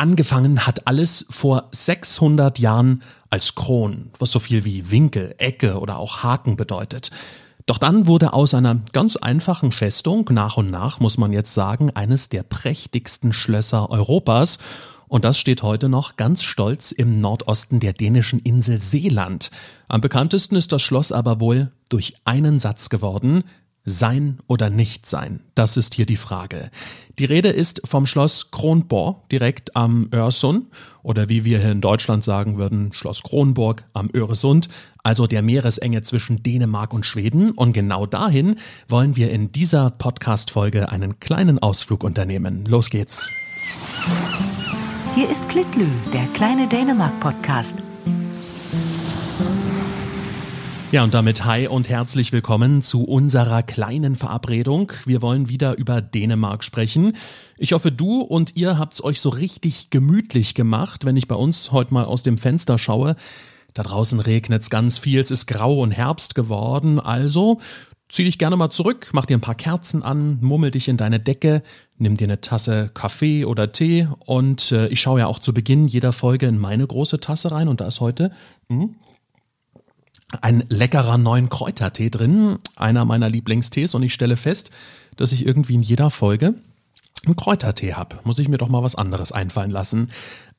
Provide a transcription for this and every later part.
Angefangen hat alles vor 600 Jahren als Kron, was so viel wie Winkel, Ecke oder auch Haken bedeutet. Doch dann wurde aus einer ganz einfachen Festung nach und nach, muss man jetzt sagen, eines der prächtigsten Schlösser Europas. Und das steht heute noch ganz stolz im Nordosten der dänischen Insel Seeland. Am bekanntesten ist das Schloss aber wohl durch einen Satz geworden, sein oder nicht sein? Das ist hier die Frage. Die Rede ist vom Schloss Kronborg direkt am Öresund oder wie wir hier in Deutschland sagen würden, Schloss Kronburg am Öresund, also der Meeresenge zwischen Dänemark und Schweden. Und genau dahin wollen wir in dieser Podcast-Folge einen kleinen Ausflug unternehmen. Los geht's. Hier ist Klitlü, der kleine Dänemark-Podcast ja, und damit hi und herzlich willkommen zu unserer kleinen Verabredung. Wir wollen wieder über Dänemark sprechen. Ich hoffe, du und ihr habt's euch so richtig gemütlich gemacht, wenn ich bei uns heute mal aus dem Fenster schaue. Da draußen regnet's ganz viel, es ist grau und Herbst geworden, also zieh dich gerne mal zurück, mach dir ein paar Kerzen an, mummel dich in deine Decke, nimm dir eine Tasse Kaffee oder Tee und äh, ich schaue ja auch zu Beginn jeder Folge in meine große Tasse rein und da ist heute hm, ein leckerer neuen Kräutertee drin, einer meiner Lieblingstees und ich stelle fest, dass ich irgendwie in jeder Folge einen Kräutertee habe. Muss ich mir doch mal was anderes einfallen lassen.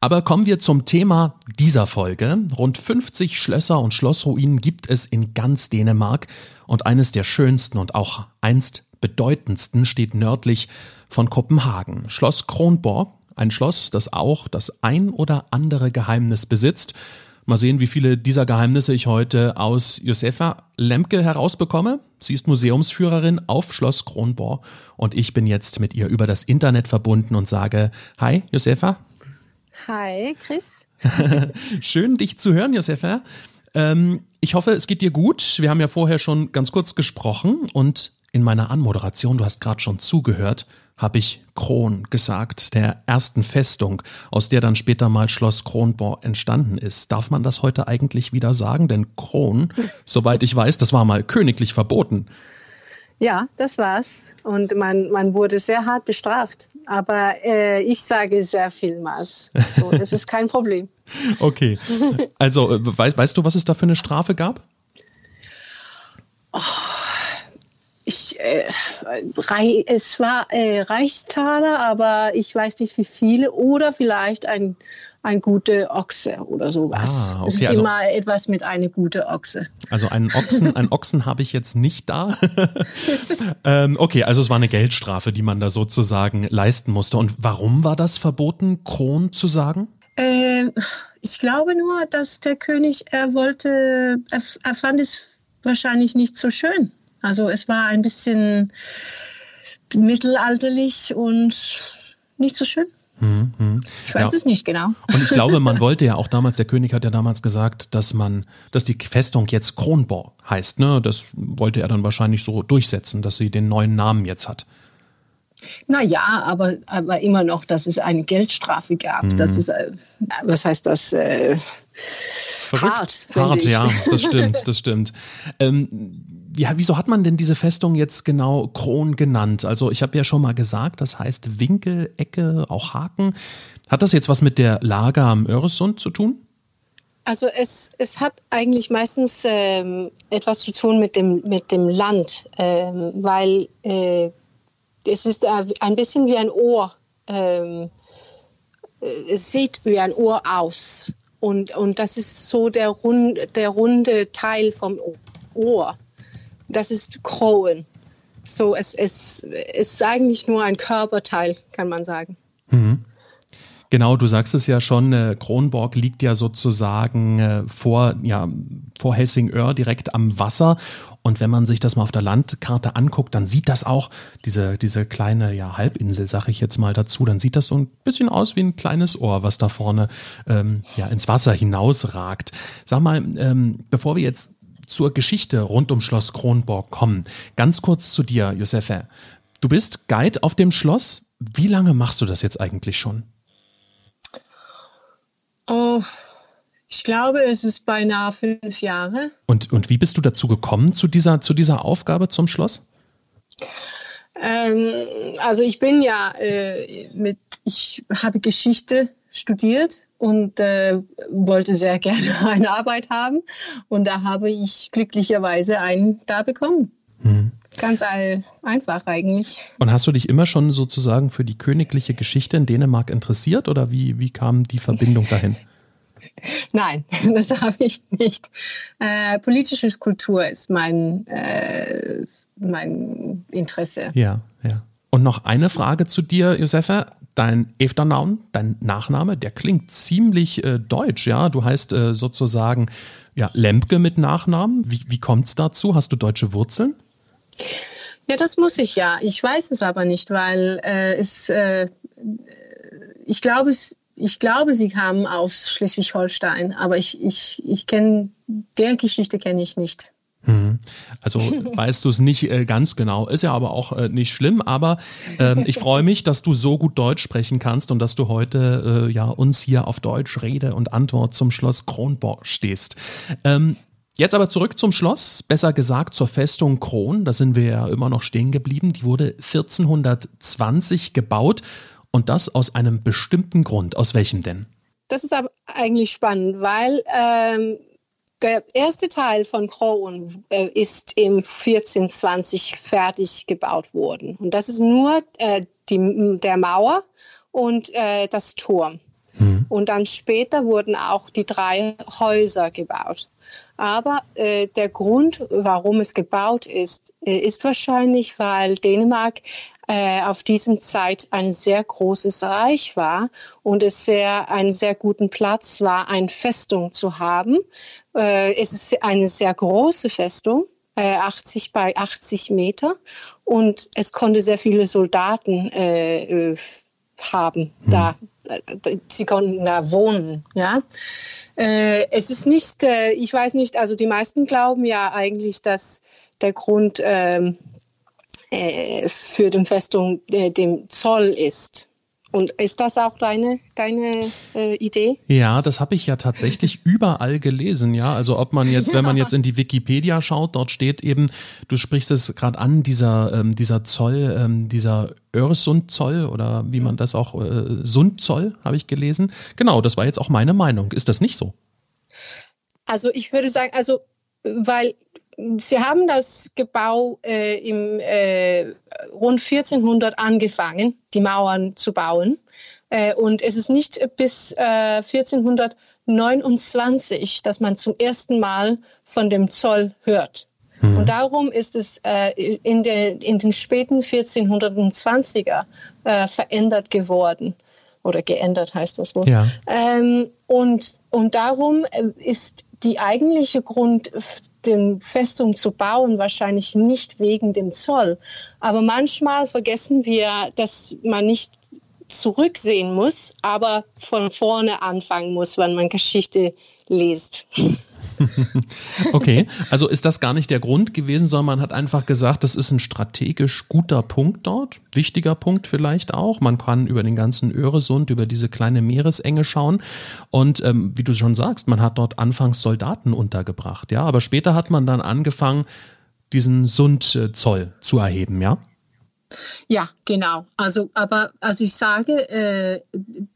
Aber kommen wir zum Thema dieser Folge. Rund 50 Schlösser und Schlossruinen gibt es in ganz Dänemark und eines der schönsten und auch einst bedeutendsten steht nördlich von Kopenhagen. Schloss Kronborg, ein Schloss, das auch das ein oder andere Geheimnis besitzt Mal sehen, wie viele dieser Geheimnisse ich heute aus Josefa Lemke herausbekomme. Sie ist Museumsführerin auf Schloss Kronborg und ich bin jetzt mit ihr über das Internet verbunden und sage, hi Josefa. Hi Chris. Schön dich zu hören, Josefa. Ähm, ich hoffe, es geht dir gut. Wir haben ja vorher schon ganz kurz gesprochen und in meiner Anmoderation, du hast gerade schon zugehört, habe ich Kron gesagt, der ersten Festung, aus der dann später mal Schloss Kronborg entstanden ist. Darf man das heute eigentlich wieder sagen? Denn Kron, soweit ich weiß, das war mal königlich verboten. Ja, das war's. Und man, man wurde sehr hart bestraft. Aber äh, ich sage sehr vielmals. So, das ist kein Problem. okay. Also, äh, weißt, weißt du, was es da für eine Strafe gab? Oh ich, äh, es war äh, Reichstaler, aber ich weiß nicht wie viele oder vielleicht ein, ein guter Ochse oder sowas. Ah, okay, es ist also, immer etwas mit einer guten Ochse. Also einen Ochsen, einen Ochsen habe ich jetzt nicht da. ähm, okay, also es war eine Geldstrafe, die man da sozusagen leisten musste. Und warum war das verboten, Kron zu sagen? Äh, ich glaube nur, dass der König, er wollte, er, er fand es wahrscheinlich nicht so schön. Also es war ein bisschen mittelalterlich und nicht so schön. Hm, hm. Ich weiß ja. es nicht genau. Und ich glaube, man wollte ja auch damals, der König hat ja damals gesagt, dass man, dass die Festung jetzt Kronborg heißt. Ne? Das wollte er dann wahrscheinlich so durchsetzen, dass sie den neuen Namen jetzt hat. Naja, aber, aber immer noch, dass es eine Geldstrafe gab. Mhm. Das ist, äh, was heißt das? Äh, hart. Hart, ja, das stimmt, das stimmt. Ähm, ja, wieso hat man denn diese Festung jetzt genau Kron genannt? Also ich habe ja schon mal gesagt, das heißt Winkel, Ecke, auch Haken. Hat das jetzt was mit der Lage am Öresund zu tun? Also es, es hat eigentlich meistens ähm, etwas zu tun mit dem, mit dem Land, ähm, weil äh, es ist ein bisschen wie ein Ohr. Ähm, äh, es sieht wie ein Ohr aus. Und, und das ist so der, rund, der runde Teil vom Ohr das ist Kronen. So, es, es, es ist eigentlich nur ein Körperteil, kann man sagen. Mhm. Genau, du sagst es ja schon, äh, Kronborg liegt ja sozusagen äh, vor, ja, vor Helsingör direkt am Wasser. Und wenn man sich das mal auf der Landkarte anguckt, dann sieht das auch, diese, diese kleine ja, Halbinsel, sage ich jetzt mal dazu, dann sieht das so ein bisschen aus wie ein kleines Ohr, was da vorne ähm, ja, ins Wasser hinausragt. Sag mal, ähm, bevor wir jetzt zur Geschichte rund um Schloss Kronborg kommen. Ganz kurz zu dir, Josefa. Du bist Guide auf dem Schloss. Wie lange machst du das jetzt eigentlich schon? Oh, ich glaube, es ist beinahe fünf Jahre. Und, und wie bist du dazu gekommen, zu dieser, zu dieser Aufgabe zum Schloss? Ähm, also ich bin ja äh, mit, ich habe Geschichte studiert und äh, wollte sehr gerne eine Arbeit haben. Und da habe ich glücklicherweise einen da bekommen. Mhm. Ganz einfach eigentlich. Und hast du dich immer schon sozusagen für die königliche Geschichte in Dänemark interessiert oder wie, wie kam die Verbindung dahin? Nein, das habe ich nicht. Äh, politische Kultur ist mein, äh, mein Interesse. Ja, ja. Und noch eine Frage zu dir, Josefa. Dein Eftername, dein Nachname, der klingt ziemlich äh, deutsch, ja. Du heißt äh, sozusagen ja, Lempke mit Nachnamen. Wie, wie kommt es dazu? Hast du deutsche Wurzeln? Ja, das muss ich ja. Ich weiß es aber nicht, weil äh, es, äh, ich glaube, es, ich glaube, sie kamen aus Schleswig-Holstein, aber ich, ich, ich kenne, der Geschichte kenne ich nicht. Mhm. Also weißt du es nicht äh, ganz genau, ist ja aber auch äh, nicht schlimm, aber äh, ich freue mich, dass du so gut Deutsch sprechen kannst und dass du heute äh, ja uns hier auf Deutsch Rede und Antwort zum Schloss Kronborg stehst. Ähm, Jetzt aber zurück zum Schloss, besser gesagt zur Festung Kron. Da sind wir ja immer noch stehen geblieben. Die wurde 1420 gebaut und das aus einem bestimmten Grund. Aus welchem denn? Das ist aber eigentlich spannend, weil ähm, der erste Teil von Kron äh, ist im 1420 fertig gebaut worden. Und das ist nur äh, die, der Mauer und äh, das Turm. Mhm. Und dann später wurden auch die drei Häuser gebaut. Aber äh, der Grund, warum es gebaut ist, äh, ist wahrscheinlich, weil Dänemark äh, auf diesem Zeit ein sehr großes Reich war und es sehr einen sehr guten Platz war, eine Festung zu haben. Äh, es ist eine sehr große Festung. 80 äh, bei 80 Meter und es konnte sehr viele Soldaten äh, haben hm. da. Sie konnten da wohnen, ja. es ist nicht, ich weiß nicht, also die meisten glauben ja eigentlich, dass der Grund ähm, äh, für den Festung äh, dem Zoll ist. Und ist das auch deine, deine äh, Idee? Ja, das habe ich ja tatsächlich überall gelesen, ja. Also ob man jetzt, wenn man jetzt in die Wikipedia schaut, dort steht eben, du sprichst es gerade an, dieser, ähm, dieser Zoll, ähm, dieser Öresund-Zoll oder wie man das auch, äh, Sundzoll, habe ich gelesen. Genau, das war jetzt auch meine Meinung. Ist das nicht so? Also ich würde sagen, also weil Sie haben das Gebau äh, im äh, rund 1400 angefangen, die Mauern zu bauen. Äh, und es ist nicht bis 1429, äh, dass man zum ersten Mal von dem Zoll hört. Mhm. Und darum ist es äh, in, der, in, den späten 1420er äh, verändert geworden oder geändert heißt das wohl. Ja. Ähm, und, und darum ist die eigentliche Grund, den Festung zu bauen, wahrscheinlich nicht wegen dem Zoll. Aber manchmal vergessen wir, dass man nicht zurücksehen muss, aber von vorne anfangen muss, wenn man Geschichte liest. okay, also ist das gar nicht der Grund gewesen, sondern man hat einfach gesagt, das ist ein strategisch guter Punkt dort, wichtiger Punkt vielleicht auch. Man kann über den ganzen Öresund, über diese kleine Meeresenge schauen und ähm, wie du schon sagst, man hat dort anfangs Soldaten untergebracht, ja, aber später hat man dann angefangen, diesen Sundzoll zu erheben, ja? Ja, genau. Also, aber als ich sage, äh,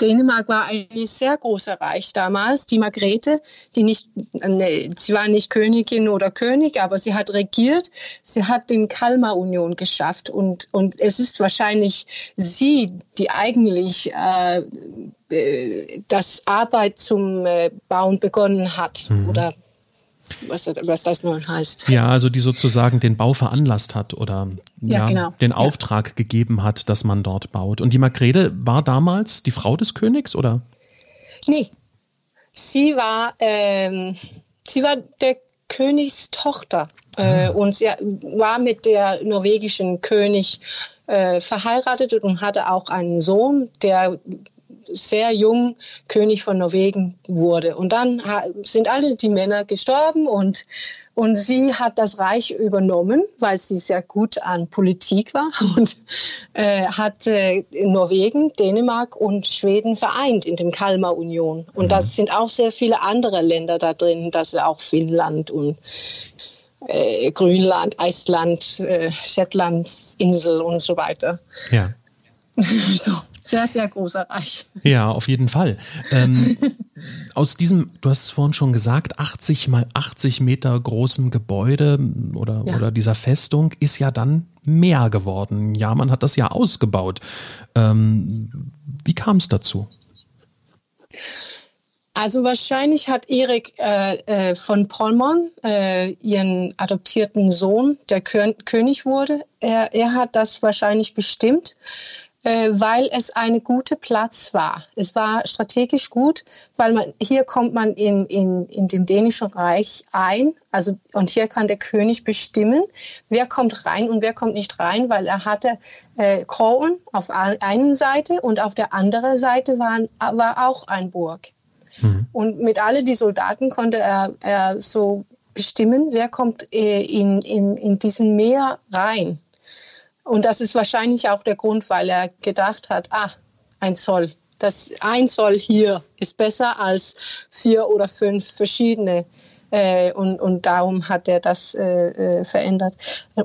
Dänemark war ein sehr großer Reich damals. Die Margrethe, die nicht, nee, sie war nicht Königin oder König, aber sie hat regiert. Sie hat den Kalmar-Union geschafft und, und es ist wahrscheinlich sie, die eigentlich äh, äh das Arbeit zum äh, Bauen begonnen hat mhm. oder was, was das nun heißt. Ja, also die sozusagen den Bau veranlasst hat oder ja, ja genau. den Auftrag ja. gegeben hat, dass man dort baut. Und die Magrede war damals die Frau des Königs, oder? Nee, sie war, ähm, sie war der Königstochter äh, ah. und sie war mit der norwegischen König äh, verheiratet und hatte auch einen Sohn, der sehr jung König von Norwegen wurde. Und dann sind alle die Männer gestorben und, und sie hat das Reich übernommen, weil sie sehr gut an Politik war und äh, hat äh, Norwegen, Dänemark und Schweden vereint in dem Kalmar Union. Und da mhm. sind auch sehr viele andere Länder da drin, das ist auch Finnland und äh, Grönland, Island, äh, Shetland, Insel und so weiter. Ja. so. Sehr, sehr großer Reich. Ja, auf jeden Fall. Ähm, aus diesem, du hast es vorhin schon gesagt, 80 mal 80 Meter großem Gebäude oder, ja. oder dieser Festung ist ja dann mehr geworden. Ja, man hat das ja ausgebaut. Ähm, wie kam es dazu? Also wahrscheinlich hat Erik äh, äh, von Pommern, äh, ihren adoptierten Sohn, der Kön König wurde, er, er hat das wahrscheinlich bestimmt, weil es eine gute Platz war. Es war strategisch gut, weil man hier kommt man in, in, in dem dänischen Reich ein, also und hier kann der König bestimmen, wer kommt rein und wer kommt nicht rein, weil er hatte äh, Kronen auf einer Seite und auf der anderen Seite waren, war auch ein Burg. Mhm. Und mit all die Soldaten konnte er, er so bestimmen, wer kommt äh, in, in, in diesen Meer rein. Und das ist wahrscheinlich auch der Grund, weil er gedacht hat, ah, ein Zoll. Das ein Zoll hier ist besser als vier oder fünf verschiedene. Äh, und, und darum hat er das äh, äh verändert.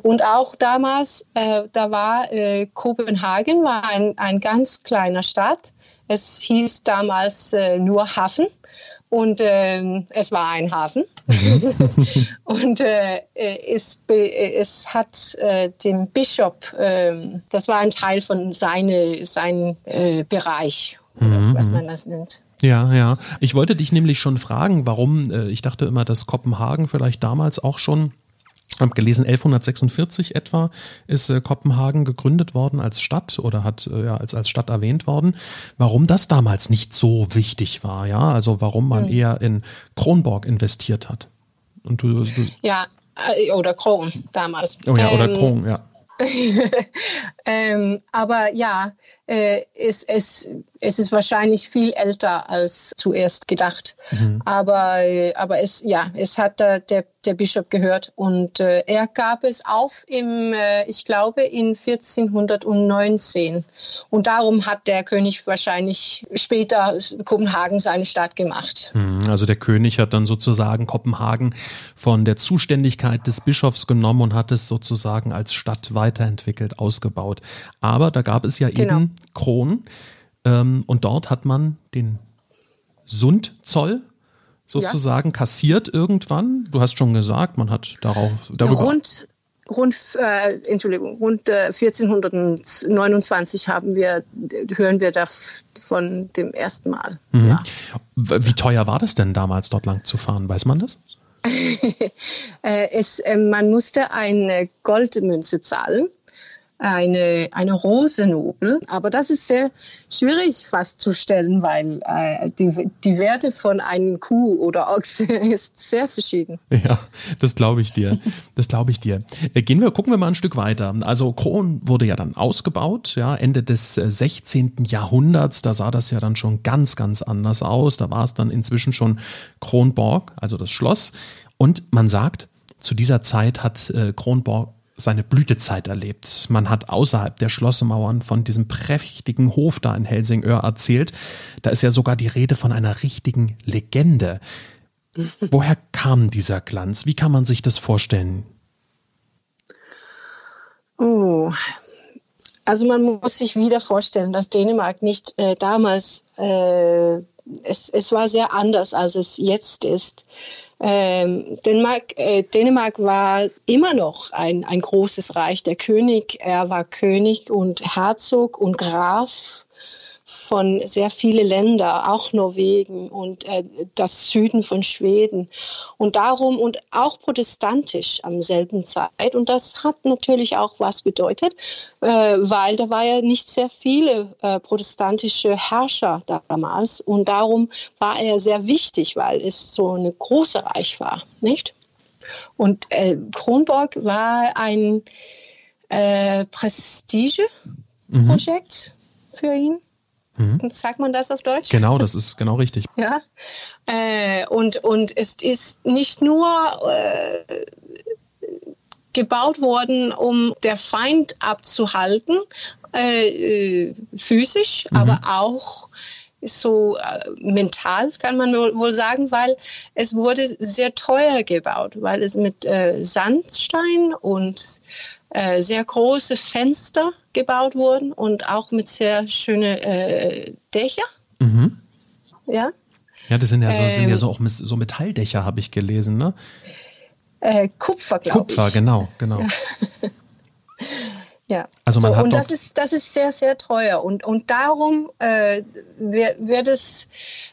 Und auch damals, äh, da war äh, Kopenhagen war ein, ein ganz kleiner Stadt. Es hieß damals äh, nur Hafen und äh, es war ein Hafen. Mhm. und äh, es, es hat äh, dem Bischof, äh, das war ein Teil von seine, seinem äh, Bereich, mhm. was man das nennt. Ja, ja. Ich wollte dich nämlich schon fragen, warum, äh, ich dachte immer, dass Kopenhagen vielleicht damals auch schon habe gelesen, 1146 etwa ist äh, Kopenhagen gegründet worden als Stadt oder hat äh, ja, als, als Stadt erwähnt worden. Warum das damals nicht so wichtig war, ja, also warum man mhm. eher in Kronborg investiert hat. Und du, du ja, äh, oder Kron damals. Oh ja, oder ähm, Kron, ja. ähm, aber ja, äh, es, es, es ist wahrscheinlich viel älter als zuerst gedacht. Mhm. Aber, aber es, ja, es hat äh, der, der Bischof gehört und äh, er gab es auf im, äh, ich glaube, in 1419. Und darum hat der König wahrscheinlich später Kopenhagen seine Stadt gemacht. Mhm, also der König hat dann sozusagen Kopenhagen von der Zuständigkeit des Bischofs genommen und hat es sozusagen als Stadt weiterentwickelt, ausgebaut. Aber da gab es ja genau. eben Kronen. Ähm, und dort hat man den Sundzoll sozusagen ja. kassiert irgendwann. Du hast schon gesagt, man hat darauf darüber. Rund, rund äh, Entschuldigung, rund äh, 1429 haben wir, hören wir da von dem ersten Mal. Mhm. Ja. Wie teuer war das denn damals, dort lang zu fahren? Weiß man das? äh, es, äh, man musste eine Goldmünze zahlen eine, eine Rosenobel. Aber das ist sehr schwierig festzustellen, weil äh, die, die Werte von einem Kuh oder Ochse ist sehr verschieden. Ja, das glaube ich dir. Das glaube ich dir. Äh, gehen wir, gucken wir mal ein Stück weiter. Also Kron wurde ja dann ausgebaut, ja, Ende des 16. Äh, Jahrhunderts. Da sah das ja dann schon ganz, ganz anders aus. Da war es dann inzwischen schon Kronborg, also das Schloss. Und man sagt, zu dieser Zeit hat äh, Kronborg seine Blütezeit erlebt. Man hat außerhalb der Schlossmauern von diesem prächtigen Hof da in Helsingör erzählt. Da ist ja sogar die Rede von einer richtigen Legende. Woher kam dieser Glanz? Wie kann man sich das vorstellen? Oh, also man muss sich wieder vorstellen, dass Dänemark nicht äh, damals, äh, es, es war sehr anders, als es jetzt ist. Ähm, Dänemark, äh, Dänemark war immer noch ein, ein großes Reich. Der König, er war König und Herzog und Graf von sehr vielen Ländern, auch Norwegen und äh, das Süden von Schweden. Und darum und auch protestantisch am selben Zeit. Und das hat natürlich auch was bedeutet, äh, weil da war ja nicht sehr viele äh, protestantische Herrscher damals. Und darum war er sehr wichtig, weil es so ein großes Reich war, nicht? Und äh, Kronborg war ein äh, Prestigeprojekt mhm. für ihn. Mhm. Sagt man das auf Deutsch? Genau, das ist genau richtig. ja. Äh, und, und es ist nicht nur äh, gebaut worden, um der Feind abzuhalten, äh, physisch, mhm. aber auch so äh, mental, kann man wohl sagen, weil es wurde sehr teuer gebaut, weil es mit äh, Sandstein und äh, sehr große Fenster gebaut wurden und auch mit sehr schönen äh, Dächer. Mhm. Ja. Ja, das sind ja so, ähm, sind ja so auch so Metalldächer, habe ich gelesen, ne? Äh, Kupfer, glaube ich. Kupfer, genau, genau. Ja. Also man so, hat und das ist, das ist sehr, sehr teuer. Und, und darum äh, wird, es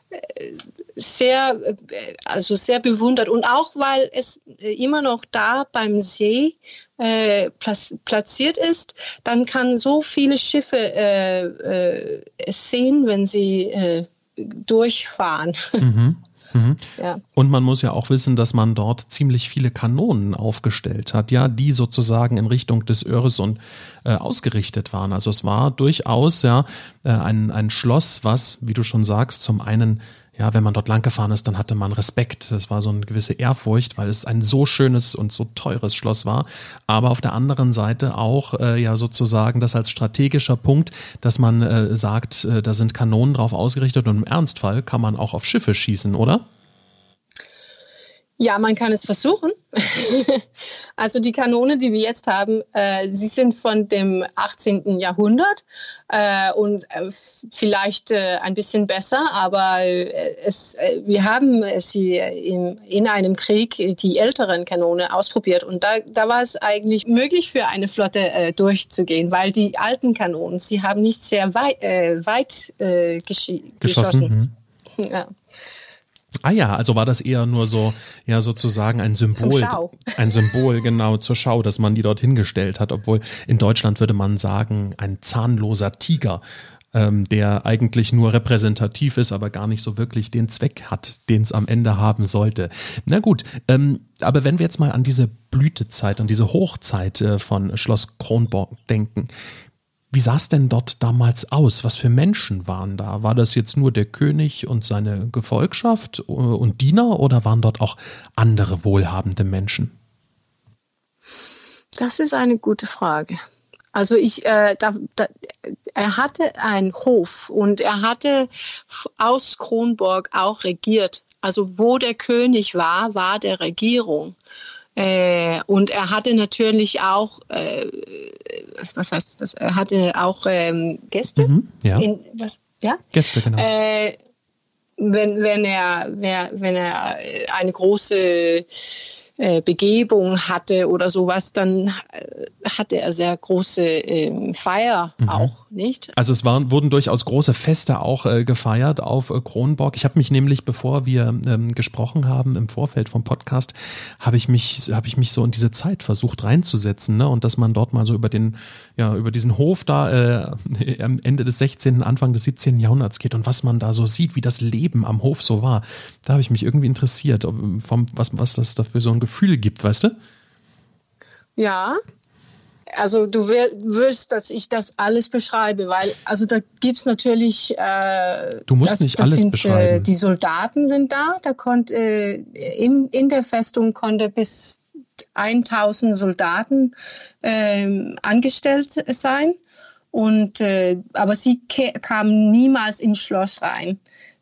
äh, sehr, äh, also sehr bewundert. Und auch, weil es immer noch da beim See äh, platziert ist, dann kann so viele Schiffe äh, äh, es sehen, wenn sie äh, durchfahren. Mhm. Mhm. Ja. Und man muss ja auch wissen, dass man dort ziemlich viele Kanonen aufgestellt hat, ja, die sozusagen in Richtung des Öresund äh, ausgerichtet waren. Also es war durchaus ja äh, ein, ein Schloss, was, wie du schon sagst, zum einen ja, wenn man dort lang gefahren ist, dann hatte man Respekt. Das war so eine gewisse Ehrfurcht, weil es ein so schönes und so teures Schloss war. Aber auf der anderen Seite auch äh, ja sozusagen das als strategischer Punkt, dass man äh, sagt, äh, da sind Kanonen drauf ausgerichtet und im Ernstfall kann man auch auf Schiffe schießen, oder? Ja, man kann es versuchen. also die Kanone, die wir jetzt haben, äh, sie sind von dem 18. Jahrhundert äh, und äh, vielleicht äh, ein bisschen besser, aber äh, es, äh, wir haben sie in, in einem Krieg die älteren Kanone ausprobiert und da, da war es eigentlich möglich für eine Flotte durchzugehen, weil die alten Kanonen, sie haben nicht sehr weit, weit geschossen. geschossen. Mhm. Ja. Ah ja, also war das eher nur so, ja, sozusagen ein Symbol. Ein Symbol, genau, zur Schau, dass man die dort hingestellt hat, obwohl in Deutschland würde man sagen, ein zahnloser Tiger, ähm, der eigentlich nur repräsentativ ist, aber gar nicht so wirklich den Zweck hat, den es am Ende haben sollte. Na gut, ähm, aber wenn wir jetzt mal an diese Blütezeit, an diese Hochzeit äh, von Schloss Kronborg denken, wie sah es denn dort damals aus? Was für Menschen waren da? War das jetzt nur der König und seine Gefolgschaft äh, und Diener oder waren dort auch andere wohlhabende Menschen? Das ist eine gute Frage. Also ich, äh, da, da, er hatte einen Hof und er hatte aus Kronborg auch regiert. Also wo der König war, war der Regierung. Äh, und er hatte natürlich auch, äh, was heißt das? Er hatte auch ähm, Gäste. Mhm, ja. In, was, ja. Gäste, genau. Äh, wenn, wenn er, wenn er eine große äh, Begebung hatte oder sowas, dann äh, hatte er sehr große äh, Feier mhm. auch, nicht? Also es waren, wurden durchaus große Feste auch äh, gefeiert auf äh, Kronborg. Ich habe mich nämlich, bevor wir ähm, gesprochen haben im Vorfeld vom Podcast, habe ich mich, habe ich mich so in diese Zeit versucht reinzusetzen, ne? Und dass man dort mal so über den, ja, über diesen Hof da äh, am Ende des 16., Anfang des 17. Jahrhunderts geht und was man da so sieht, wie das Leben am Hof so war. Da habe ich mich irgendwie interessiert, vom, was, was das dafür so ein Gefühl gibt, weißt du? Ja, also du willst, dass ich das alles beschreibe, weil also da gibt es natürlich. Äh, du musst das, nicht das alles sind, äh, beschreiben. Äh, die Soldaten sind da. Da konnte äh, in, in der Festung konnte bis 1000 Soldaten äh, angestellt sein. Und äh, aber sie kamen niemals ins Schloss rein.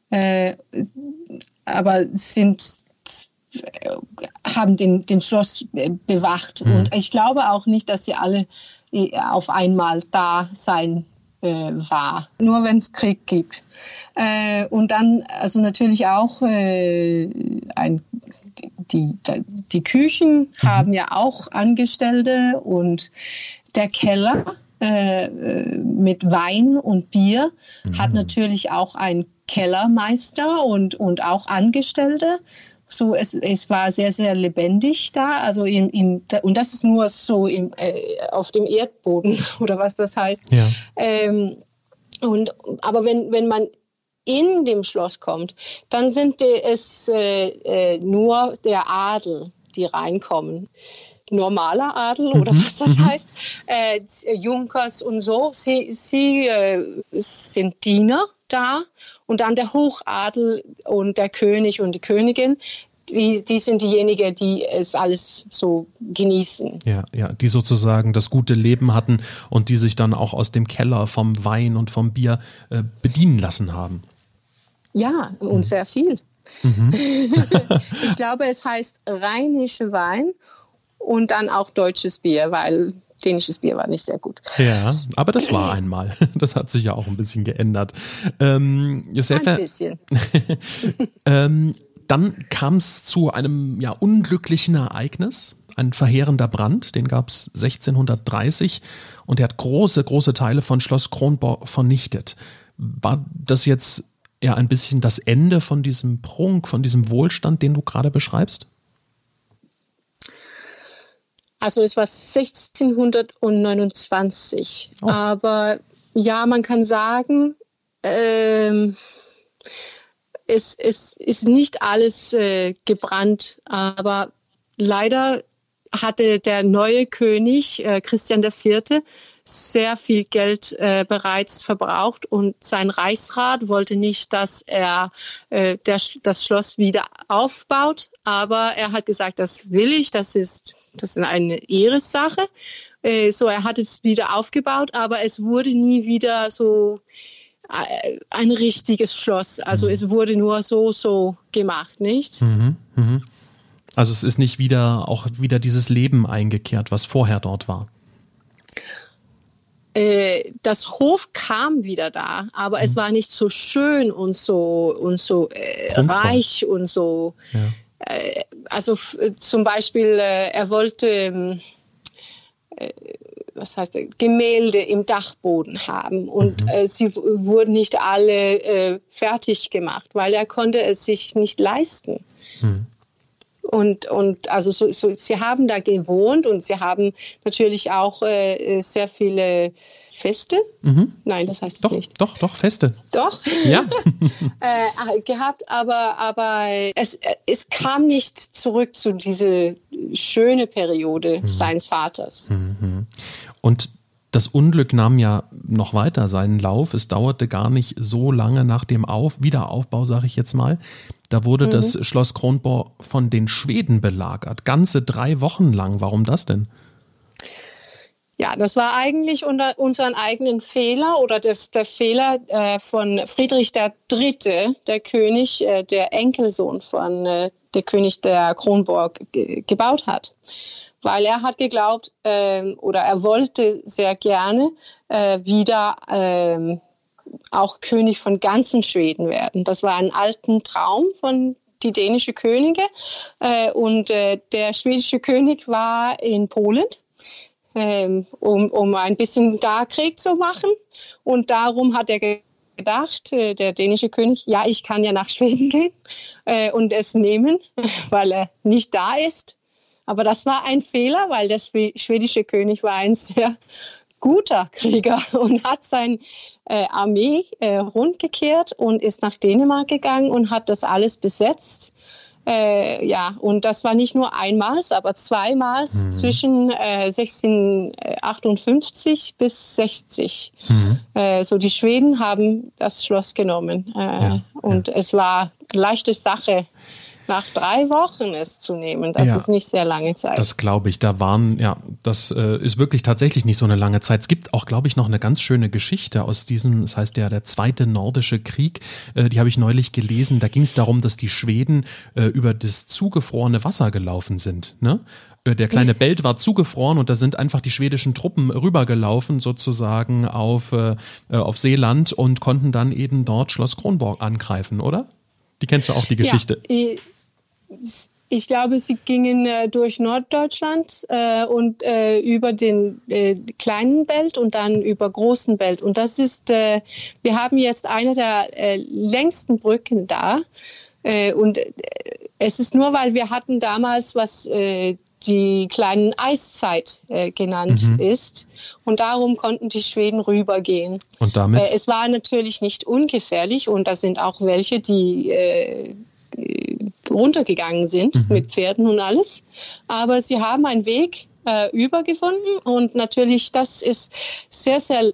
Äh, aber sind haben den, den Schloss bewacht. Mhm. Und ich glaube auch nicht, dass sie alle äh, auf einmal da sein äh, war. Nur wenn es Krieg gibt. Äh, und dann also natürlich auch äh, ein, die, die Küchen mhm. haben ja auch Angestellte und der Keller äh, mit Wein und Bier mhm. hat natürlich auch einen Kellermeister und, und auch Angestellte so es, es war sehr, sehr lebendig da. Also im, im, und das ist nur so im, äh, auf dem Erdboden oder was das heißt. Ja. Ähm, und, aber wenn, wenn man in dem Schloss kommt, dann sind es äh, äh, nur der Adel, die reinkommen. Normaler Adel oder mhm. was das mhm. heißt, äh, Junkers und so, sie, sie äh, sind Diener da und dann der Hochadel und der König und die Königin, die, die sind diejenigen, die es alles so genießen. Ja, ja, die sozusagen das gute Leben hatten und die sich dann auch aus dem Keller vom Wein und vom Bier äh, bedienen lassen haben. Ja, und mhm. sehr viel. Mhm. ich glaube, es heißt rheinische Wein und dann auch deutsches Bier, weil dänisches Bier war nicht sehr gut. Ja, aber das war einmal. Das hat sich ja auch ein bisschen geändert. Ähm, Josefa, ein bisschen. ähm, dann kam es zu einem ja, unglücklichen Ereignis. Ein verheerender Brand, den gab es 1630 und der hat große, große Teile von Schloss Kronborg vernichtet. War das jetzt eher ein bisschen das Ende von diesem Prunk, von diesem Wohlstand, den du gerade beschreibst? Also es war 1629. Oh. Aber ja, man kann sagen, ähm, es, es ist nicht alles äh, gebrannt, aber leider hatte der neue König äh, Christian IV. sehr viel Geld äh, bereits verbraucht und sein Reichsrat wollte nicht, dass er äh, der, das Schloss wieder aufbaut, aber er hat gesagt, das will ich, das ist das ist eine Ehrensache. Äh, so, er hat es wieder aufgebaut, aber es wurde nie wieder so äh, ein richtiges Schloss. Also mhm. es wurde nur so, so gemacht, nicht? Mhm, mhm. Also es ist nicht wieder auch wieder dieses Leben eingekehrt, was vorher dort war. Äh, das Hof kam wieder da, aber mhm. es war nicht so schön und so und so äh, reich und so. Ja. Äh, also zum Beispiel, äh, er wollte, ähm, äh, was heißt Gemälde im Dachboden haben und mhm. sie wurden nicht alle fertig gemacht, weil er konnte es sich nicht leisten. Mhm. Und, und also so, so, sie haben da gewohnt und sie haben natürlich auch äh, sehr viele Feste. Mhm. Nein, das heißt es doch, nicht. Doch, doch, Feste. Doch. Ja. äh, gehabt, aber, aber es, es kam nicht zurück zu dieser schöne Periode mhm. seines Vaters. Mhm. Und das Unglück nahm ja noch weiter seinen Lauf. Es dauerte gar nicht so lange nach dem Auf Wiederaufbau, sage ich jetzt mal. Da wurde mhm. das Schloss Kronborg von den Schweden belagert. Ganze drei Wochen lang. Warum das denn? Ja, das war eigentlich unter unseren eigenen Fehler oder das, der Fehler äh, von Friedrich III., der König, äh, der Enkelsohn von äh, der König der Kronborg gebaut hat weil er hat geglaubt ähm, oder er wollte sehr gerne äh, wieder ähm, auch König von ganzen Schweden werden. Das war ein alten Traum von die dänische Könige äh, und äh, der schwedische König war in Polen. Ähm, um, um ein bisschen da Krieg zu machen. Und darum hat er gedacht, äh, der dänische König, ja, ich kann ja nach Schweden gehen und es nehmen, weil er nicht da ist. Aber das war ein Fehler, weil der schwedische König war ein sehr guter Krieger und hat seine äh, Armee äh, rundgekehrt und ist nach Dänemark gegangen und hat das alles besetzt. Äh, ja, und das war nicht nur einmal, aber zweimal mhm. zwischen äh, 1658 bis 60. Mhm. Äh, so die Schweden haben das Schloss genommen äh, ja, und ja. es war leichte Sache nach drei Wochen es zu nehmen, das ja, ist nicht sehr lange Zeit. Das glaube ich. Da waren, ja, das äh, ist wirklich tatsächlich nicht so eine lange Zeit. Es gibt auch, glaube ich, noch eine ganz schöne Geschichte aus diesem, das heißt ja der zweite nordische Krieg, äh, die habe ich neulich gelesen. Da ging es darum, dass die Schweden äh, über das zugefrorene Wasser gelaufen sind. Ne? Äh, der kleine Belt war zugefroren und da sind einfach die schwedischen Truppen rübergelaufen sozusagen auf, äh, äh auf Seeland und konnten dann eben dort Schloss Kronborg angreifen, oder? Die kennst du auch, die Geschichte. Ja, ich glaube, sie gingen äh, durch Norddeutschland äh, und äh, über den äh, kleinen Belt und dann über großen Belt. Und das ist, äh, wir haben jetzt eine der äh, längsten Brücken da. und es ist nur, weil wir hatten damals, was die kleinen Eiszeit genannt mhm. ist. Und darum konnten die Schweden rübergehen. Und damit? es war natürlich nicht ungefährlich und da sind auch welche, die runtergegangen sind mhm. mit Pferden und alles. Aber sie haben einen Weg äh, übergefunden und natürlich das ist sehr, sehr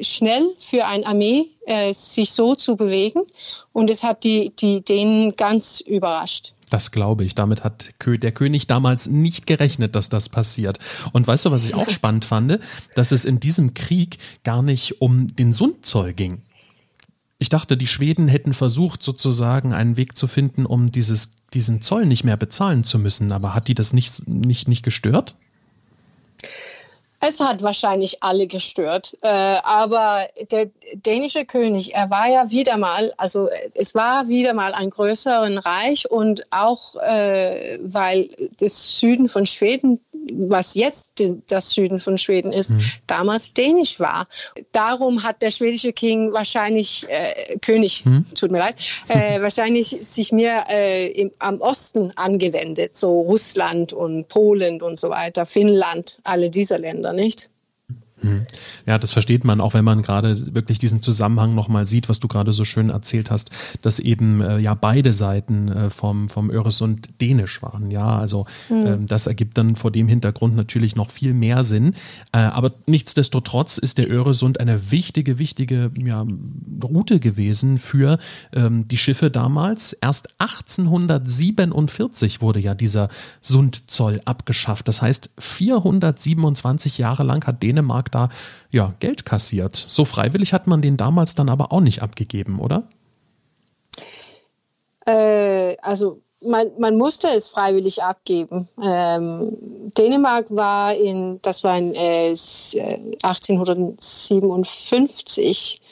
schnell für eine Armee, äh, sich so zu bewegen. Und es hat die, die Dänen ganz überrascht. Das glaube ich. Damit hat der König damals nicht gerechnet, dass das passiert. Und weißt du, was ich auch spannend fand? Dass es in diesem Krieg gar nicht um den Sundzoll ging. Ich dachte, die Schweden hätten versucht, sozusagen einen Weg zu finden, um dieses, diesen Zoll nicht mehr bezahlen zu müssen. Aber hat die das nicht, nicht, nicht gestört? Es hat wahrscheinlich alle gestört. Äh, aber der dänische König, er war ja wieder mal, also es war wieder mal ein größeren Reich und auch äh, weil das Süden von Schweden, was jetzt das Süden von Schweden ist, mhm. damals dänisch war. Darum hat der schwedische King wahrscheinlich, äh, König, mhm. tut mir leid, äh, wahrscheinlich sich mehr äh, im, am Osten angewendet, so Russland und Polen und so weiter, Finnland, alle diese Länder oder nicht. Hm. Ja, das versteht man, auch wenn man gerade wirklich diesen Zusammenhang nochmal sieht, was du gerade so schön erzählt hast, dass eben äh, ja beide Seiten äh, vom, vom Öresund dänisch waren. Ja, also mhm. äh, das ergibt dann vor dem Hintergrund natürlich noch viel mehr Sinn. Äh, aber nichtsdestotrotz ist der Öresund eine wichtige, wichtige ja, Route gewesen für ähm, die Schiffe damals. Erst 1847 wurde ja dieser Sundzoll abgeschafft. Das heißt, 427 Jahre lang hat Dänemark da ja, Geld kassiert. So freiwillig hat man den damals dann aber auch nicht abgegeben, oder? Äh, also man, man, musste es freiwillig abgeben. Ähm, Dänemark war in, das war in äh, 1857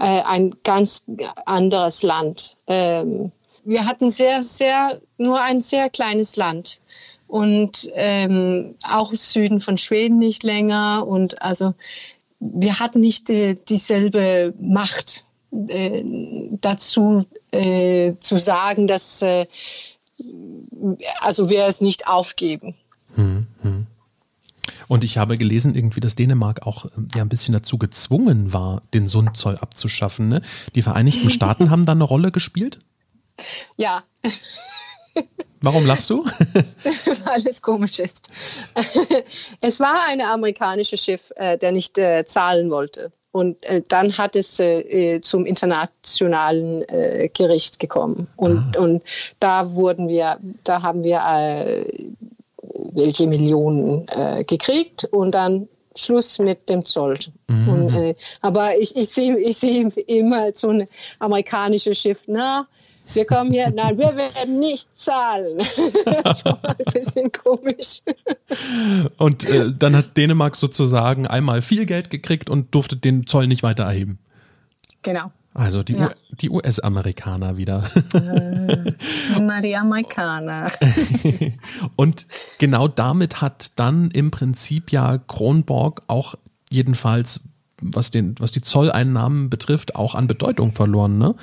äh, ein ganz anderes Land. Ähm, wir hatten sehr, sehr, nur ein sehr kleines Land und ähm, auch Süden von Schweden nicht länger. Und also wir hatten nicht äh, dieselbe Macht äh, dazu äh, zu sagen, dass äh, also wir es nicht aufgeben. Hm, hm. Und ich habe gelesen, irgendwie, dass Dänemark auch ähm, ja ein bisschen dazu gezwungen war, den Sundzoll abzuschaffen. Ne? Die Vereinigten Staaten haben da eine Rolle gespielt? Ja. Warum lachst du? Weil es komisch ist. es war ein amerikanisches Schiff, äh, der nicht äh, zahlen wollte. Und äh, dann hat es zum internationalen Gericht gekommen. Und, ah. und da wurden wir, da haben wir welche Millionen gekriegt und dann Schluss mit dem Zoll. Mhm. Und, aber ich, ich sehe ich seh immer so ein amerikanisches Schiff, na, wir kommen hier, nein, wir werden nicht zahlen. das war ein bisschen komisch. Und äh, dann hat Dänemark sozusagen einmal viel Geld gekriegt und durfte den Zoll nicht weiter erheben. Genau. Also die, ja. die US-Amerikaner wieder. Äh, immer die Amerikaner. und genau damit hat dann im Prinzip ja Kronborg auch jedenfalls, was, den, was die Zolleinnahmen betrifft, auch an Bedeutung verloren, ne?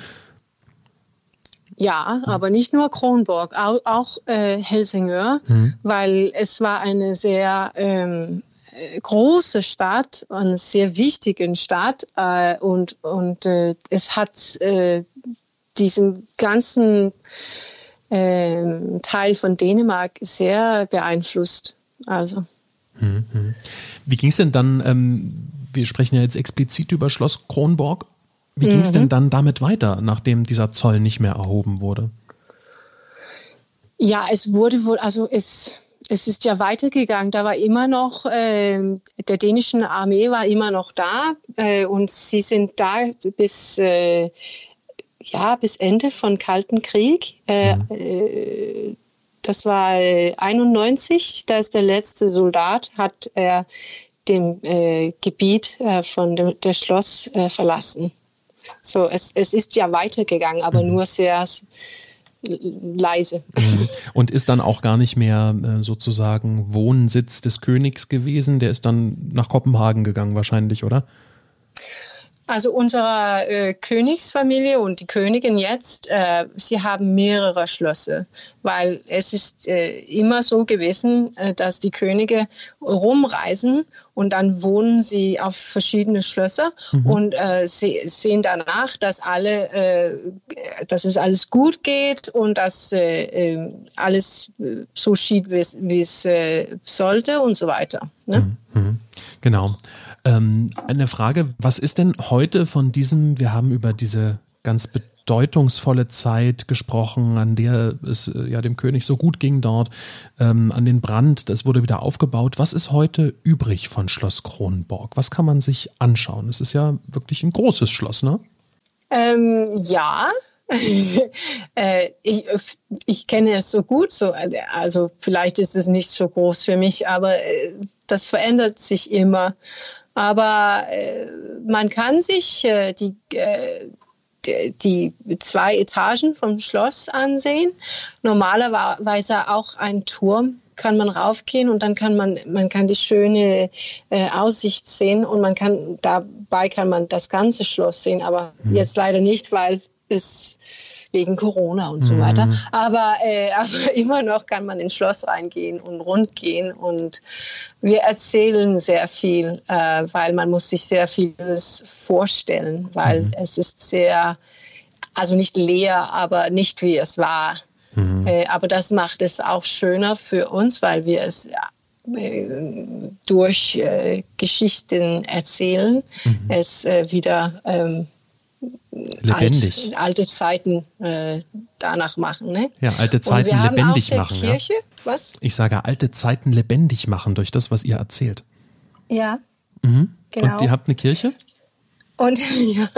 Ja, aber nicht nur Kronborg, auch, auch äh, Helsingör, mhm. weil es war eine sehr ähm, äh, große Stadt, eine sehr wichtige Stadt äh, und, und äh, es hat äh, diesen ganzen äh, Teil von Dänemark sehr beeinflusst. Also. Mhm. Wie ging es denn dann, ähm, wir sprechen ja jetzt explizit über Schloss Kronborg, wie ging es denn mhm. dann damit weiter, nachdem dieser Zoll nicht mehr erhoben wurde? Ja, es wurde wohl, also es, es ist ja weitergegangen. Da war immer noch, äh, der dänischen Armee war immer noch da äh, und sie sind da bis, äh, ja, bis Ende von Kalten Krieg. Äh, mhm. Äh, das war 91, da ist der letzte Soldat, hat er dem äh, Gebiet von dem, der Schloss verlassen. So, es, es ist ja weitergegangen, aber mhm. nur sehr leise. Mhm. Und ist dann auch gar nicht mehr äh, sozusagen Wohnsitz des Königs gewesen. Der ist dann nach Kopenhagen gegangen wahrscheinlich, oder? Also unsere äh, Königsfamilie und die Königin jetzt, äh, sie haben mehrere Schlösser, weil es ist äh, immer so gewesen, äh, dass die Könige rumreisen und dann wohnen sie auf verschiedene Schlösser mhm. und äh, sie sehen danach, dass alle, äh, dass es alles gut geht und dass alles so schied, wie es sollte und so weiter. Ne? Mhm. mhm. Genau. Ähm, eine Frage, was ist denn heute von diesem, wir haben über diese ganz bedeutungsvolle Zeit gesprochen, an der es äh, ja dem König so gut ging dort, ähm, an den Brand, das wurde wieder aufgebaut. Was ist heute übrig von Schloss Kronborg? Was kann man sich anschauen? Es ist ja wirklich ein großes Schloss, ne? Ähm, ja, äh, ich, ich kenne es so gut, so, also vielleicht ist es nicht so groß für mich, aber äh, das verändert sich immer. Aber äh, man kann sich äh, die, äh, die, zwei Etagen vom Schloss ansehen. Normalerweise auch ein Turm kann man raufgehen und dann kann man, man kann die schöne äh, Aussicht sehen und man kann, dabei kann man das ganze Schloss sehen, aber mhm. jetzt leider nicht, weil es wegen Corona und so mhm. weiter. Aber, äh, aber immer noch kann man ins Schloss reingehen und rundgehen und wir erzählen sehr viel, äh, weil man muss sich sehr vieles vorstellen, weil mhm. es ist sehr, also nicht leer, aber nicht wie es war. Mhm. Äh, aber das macht es auch schöner für uns, weil wir es äh, durch äh, Geschichten erzählen, mhm. es äh, wieder ähm, lebendig. Alt, alte Zeiten äh, danach machen. Ne? Ja, alte Zeiten lebendig machen. Kirche, ja. was? Ich sage alte Zeiten lebendig machen durch das, was ihr erzählt. Ja. Mhm. Genau. Und ihr habt eine Kirche? Und ja,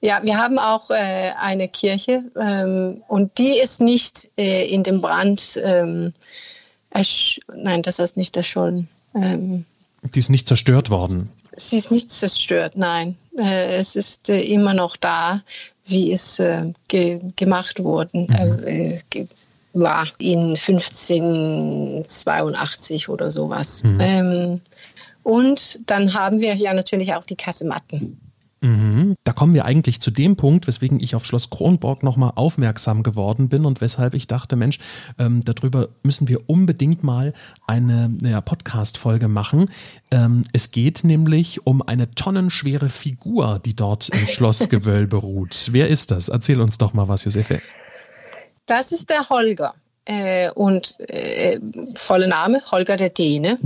ja wir haben auch äh, eine Kirche ähm, und die ist nicht äh, in dem Brand, ähm, nein, das ist nicht erschollen. Ähm, die ist nicht zerstört worden. Sie ist nicht zerstört, nein. Äh, es ist äh, immer noch da, wie es äh, ge gemacht worden mhm. war in 1582 oder sowas. Mhm. Ähm, und dann haben wir ja natürlich auch die Kasematten. Mhm. Da kommen wir eigentlich zu dem Punkt, weswegen ich auf Schloss Kronborg nochmal aufmerksam geworden bin und weshalb ich dachte, Mensch, ähm, darüber müssen wir unbedingt mal eine ja, Podcast-Folge machen. Ähm, es geht nämlich um eine tonnenschwere Figur, die dort im Schlossgewölbe ruht. Wer ist das? Erzähl uns doch mal was, Josefe. Das ist der Holger. Äh, und äh, voller Name Holger der Däne.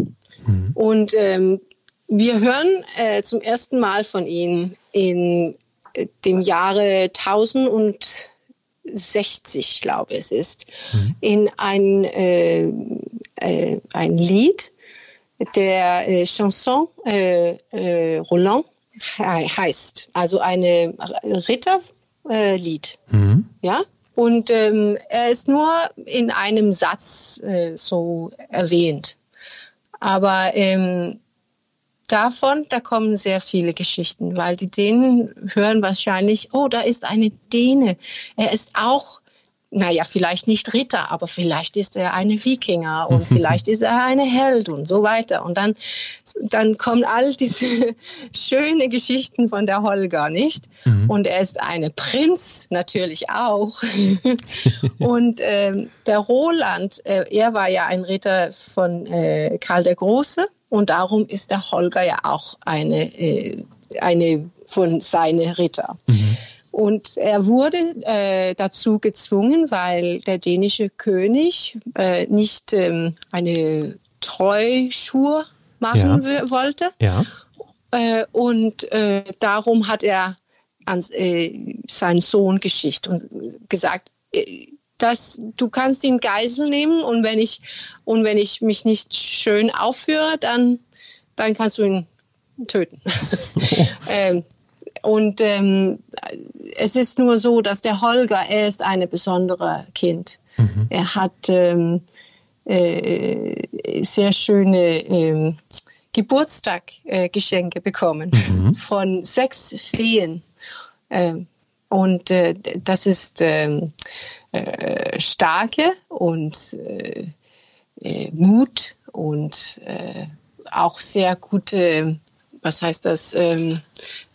Mhm. Und ähm, wir hören äh, zum ersten Mal von ihm in äh, dem Jahre 1060, glaube ich, es ist, mhm. in ein, äh, äh, ein Lied der äh, Chanson äh, Roland heißt, also eine Ritterlied. Mhm. Ja? Und ähm, er ist nur in einem Satz so erwähnt. Aber ähm, davon, da kommen sehr viele Geschichten, weil die Dänen hören wahrscheinlich, oh, da ist eine Däne. Er ist auch, naja, vielleicht nicht Ritter, aber vielleicht ist er eine Wikinger und vielleicht ist er eine Held und so weiter. Und dann, dann kommen all diese schönen Geschichten von der Holger, nicht? Mhm. Und er ist eine Prinz natürlich auch. und ähm, der Roland, äh, er war ja ein Ritter von äh, Karl der Große. Und darum ist der Holger ja auch eine, äh, eine von seinen Ritter. Mhm. Und er wurde äh, dazu gezwungen, weil der dänische König äh, nicht ähm, eine Treuschur machen ja. wollte. Ja. Äh, und äh, darum hat er an äh, seinen Sohn geschickt und gesagt, äh, dass du kannst ihn Geisel nehmen und wenn ich und wenn ich mich nicht schön aufführe, dann dann kannst du ihn töten. ähm, und ähm, es ist nur so, dass der Holger, er ist ein besonderer Kind. Mhm. Er hat ähm, äh, sehr schöne ähm, Geburtstaggeschenke äh, bekommen mhm. von sechs Feen. Ähm, und äh, das ist ähm, äh, starke und äh, äh, Mut und äh, auch sehr gute, was heißt das? Ähm,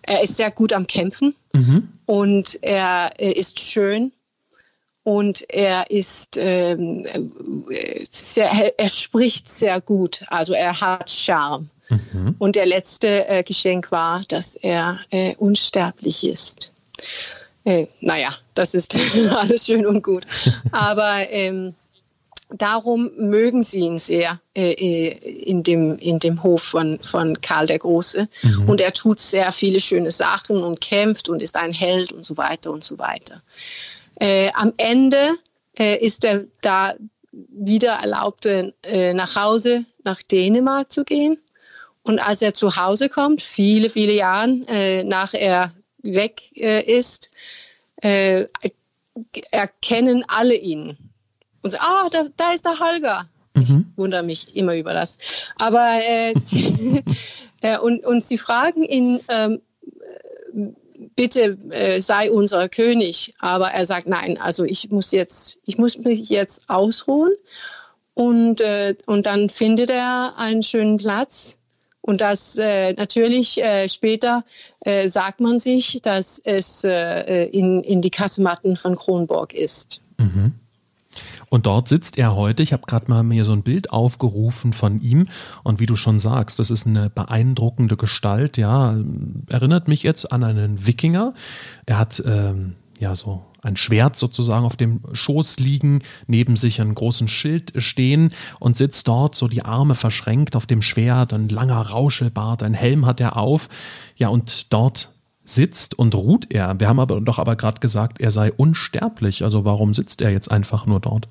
er ist sehr gut am Kämpfen mhm. und er, er, ist schön und er ist ähm, sehr, er spricht sehr gut, also er hat Charme. Mhm. Und der letzte äh, Geschenk war, dass er äh, unsterblich ist. Äh, naja, das ist alles schön und gut. Aber ähm, darum mögen sie ihn sehr äh, äh, in, dem, in dem Hof von, von Karl der Große. Mhm. Und er tut sehr viele schöne Sachen und kämpft und ist ein Held und so weiter und so weiter. Äh, am Ende äh, ist er da wieder erlaubt, äh, nach Hause, nach Dänemark zu gehen. Und als er zu Hause kommt, viele, viele Jahre äh, nach er weg äh, ist, äh, erkennen alle ihn. Und so, ah, da, da ist der Holger. Mhm. Ich wundere mich immer über das. Aber äh, äh, und, und sie fragen ihn, ähm, bitte äh, sei unser König. Aber er sagt, nein, also ich muss jetzt, ich muss mich jetzt ausruhen. Und, äh, und dann findet er einen schönen Platz. Und das äh, natürlich äh, später äh, sagt man sich, dass es äh, in, in die Kasematten von Kronborg ist. Mhm. Und dort sitzt er heute. Ich habe gerade mal mir so ein Bild aufgerufen von ihm. Und wie du schon sagst, das ist eine beeindruckende Gestalt. Ja, erinnert mich jetzt an einen Wikinger. Er hat ähm, ja so ein Schwert sozusagen auf dem Schoß liegen, neben sich einen großen Schild stehen und sitzt dort so die Arme verschränkt auf dem Schwert, ein langer Rauschelbart, ein Helm hat er auf. Ja, und dort sitzt und ruht er. Wir haben aber doch aber gerade gesagt, er sei unsterblich. Also warum sitzt er jetzt einfach nur dort?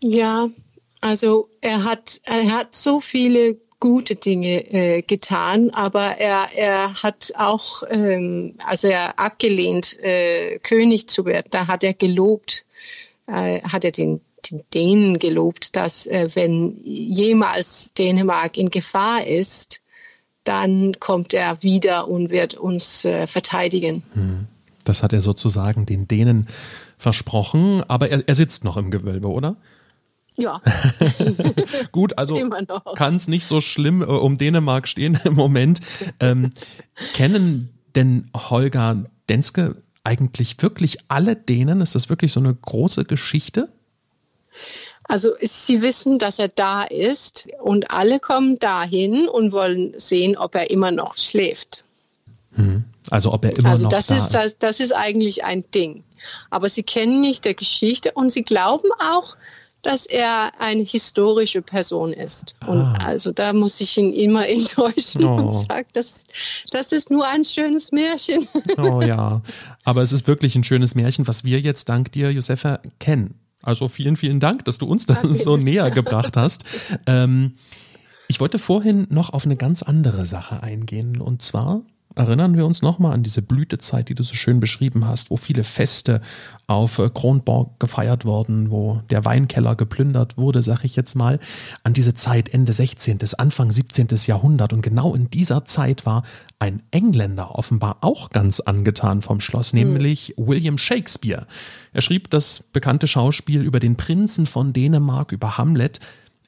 Ja, also er hat, er hat so viele gute Dinge äh, getan, aber er, er hat auch, ähm, also er abgelehnt, äh, König zu werden. Da hat er gelobt, äh, hat er den, den Dänen gelobt, dass äh, wenn jemals Dänemark in Gefahr ist, dann kommt er wieder und wird uns äh, verteidigen. Hm. Das hat er sozusagen den Dänen versprochen, aber er, er sitzt noch im Gewölbe, oder? Ja. Gut, also kann es nicht so schlimm äh, um Dänemark stehen im Moment. Ähm, kennen denn Holger Denske eigentlich wirklich alle Dänen? Ist das wirklich so eine große Geschichte? Also sie wissen, dass er da ist und alle kommen dahin und wollen sehen, ob er immer noch schläft. Hm. Also ob er immer also noch das da ist, ist. Das, das ist eigentlich ein Ding. Aber sie kennen nicht der Geschichte und sie glauben auch, dass er eine historische Person ist. Ah. Und also da muss ich ihn immer enttäuschen oh. und sagen, das, das ist nur ein schönes Märchen. Oh ja, aber es ist wirklich ein schönes Märchen, was wir jetzt dank dir, Josefa, kennen. Also vielen, vielen Dank, dass du uns das Danke. so näher gebracht hast. Ähm, ich wollte vorhin noch auf eine ganz andere Sache eingehen. Und zwar erinnern wir uns nochmal an diese Blütezeit, die du so schön beschrieben hast, wo viele Feste auf äh, Kronborg gefeiert wurden, wo der Weinkeller geplündert wurde, sag ich jetzt mal, an diese Zeit Ende 16., Anfang 17. Jahrhundert. Und genau in dieser Zeit war ein Engländer offenbar auch ganz angetan vom Schloss, hm. nämlich mhm. William Shakespeare. Er schrieb das bekannte Schauspiel über den Prinzen von Dänemark, über Hamlet,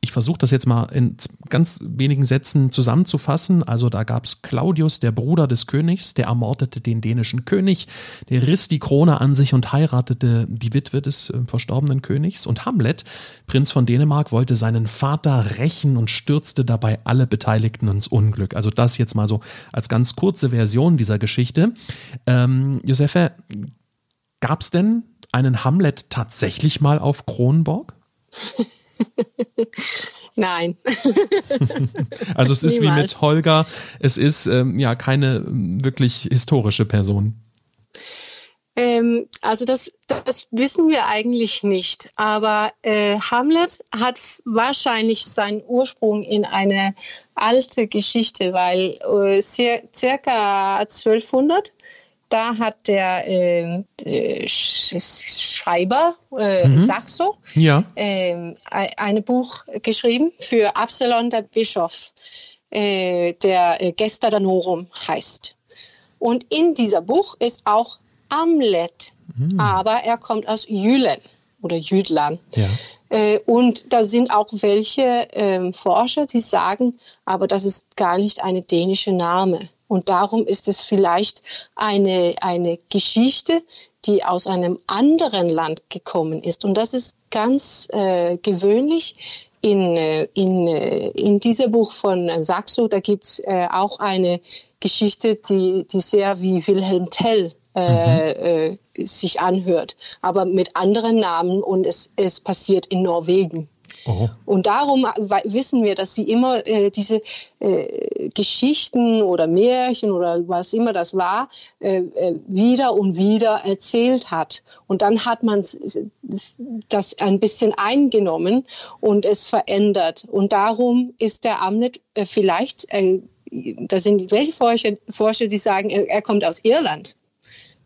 ich versuche das jetzt mal in ganz wenigen Sätzen zusammenzufassen. Also da gab es Claudius, der Bruder des Königs, der ermordete den dänischen König, der riss die Krone an sich und heiratete die Witwe des äh, verstorbenen Königs. Und Hamlet, Prinz von Dänemark, wollte seinen Vater rächen und stürzte dabei alle Beteiligten ins Unglück. Also das jetzt mal so als ganz kurze Version dieser Geschichte. Ähm, Josefa, gab es denn einen Hamlet tatsächlich mal auf Kronborg? Nein. also es ist Niemals. wie mit Holger, es ist ähm, ja keine ähm, wirklich historische Person. Ähm, also das, das wissen wir eigentlich nicht. Aber äh, Hamlet hat wahrscheinlich seinen Ursprung in eine alte Geschichte, weil äh, circa 1200 da hat der äh, äh Schreiber äh, mhm. Saxo ja. äh, ein Buch geschrieben für Absalon der Bischof, äh, der äh, Gesta Danorum heißt. Und in dieser Buch ist auch Amlet, mhm. aber er kommt aus Jülen oder Jüdland. Ja. Äh, und da sind auch welche äh, Forscher, die sagen, aber das ist gar nicht eine dänische Name. Und darum ist es vielleicht eine, eine Geschichte, die aus einem anderen Land gekommen ist. Und das ist ganz äh, gewöhnlich. In, äh, in, äh, in diesem Buch von Saxo, da gibt's äh, auch eine Geschichte, die, die sehr wie Wilhelm Tell äh, mhm. äh, sich anhört, aber mit anderen Namen und es, es passiert in Norwegen. Oh. Und darum wissen wir, dass sie immer äh, diese äh, Geschichten oder Märchen oder was immer das war, äh, äh wieder und wieder erzählt hat. Und dann hat man das ein bisschen eingenommen und es verändert. Und darum ist der Amnet äh, vielleicht äh, da sind welche Forscher, Forscher die sagen, er, er kommt aus Irland.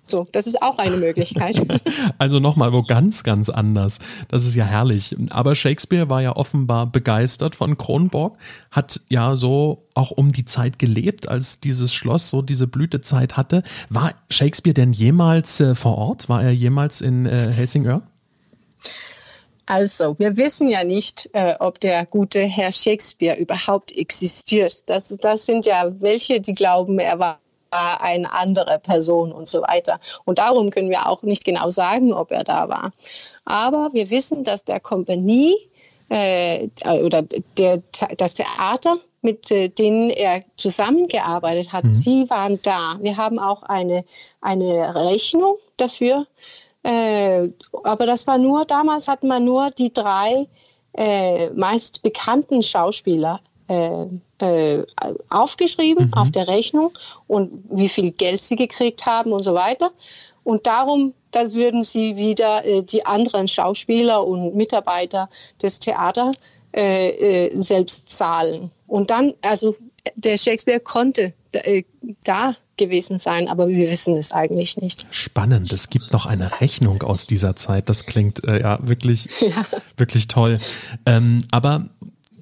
So, das ist auch eine Möglichkeit. also nochmal wo ganz, ganz anders. Das ist ja herrlich. Aber Shakespeare war ja offenbar begeistert von Kronborg, hat ja so auch um die Zeit gelebt, als dieses Schloss so diese Blütezeit hatte. War Shakespeare denn jemals äh, vor Ort? War er jemals in äh, Helsingör? Also, wir wissen ja nicht, äh, ob der gute Herr Shakespeare überhaupt existiert. Das, das sind ja welche, die glauben, er war eine andere Person und so weiter. Und darum können wir auch nicht genau sagen, ob er da war. Aber wir wissen, dass der Kompanie äh, oder der, das Theater, mit äh, denen er zusammengearbeitet hat, mhm. sie waren da. Wir haben auch eine, eine Rechnung dafür. Äh, aber das war nur, damals hatten wir nur die drei äh, meist bekannten Schauspieler äh, aufgeschrieben mhm. auf der Rechnung und wie viel Geld sie gekriegt haben und so weiter. Und darum, dann würden sie wieder äh, die anderen Schauspieler und Mitarbeiter des Theaters äh, äh, selbst zahlen. Und dann, also der Shakespeare konnte äh, da gewesen sein, aber wir wissen es eigentlich nicht. Spannend, es gibt noch eine Rechnung aus dieser Zeit. Das klingt äh, ja wirklich, ja. wirklich toll. Ähm, aber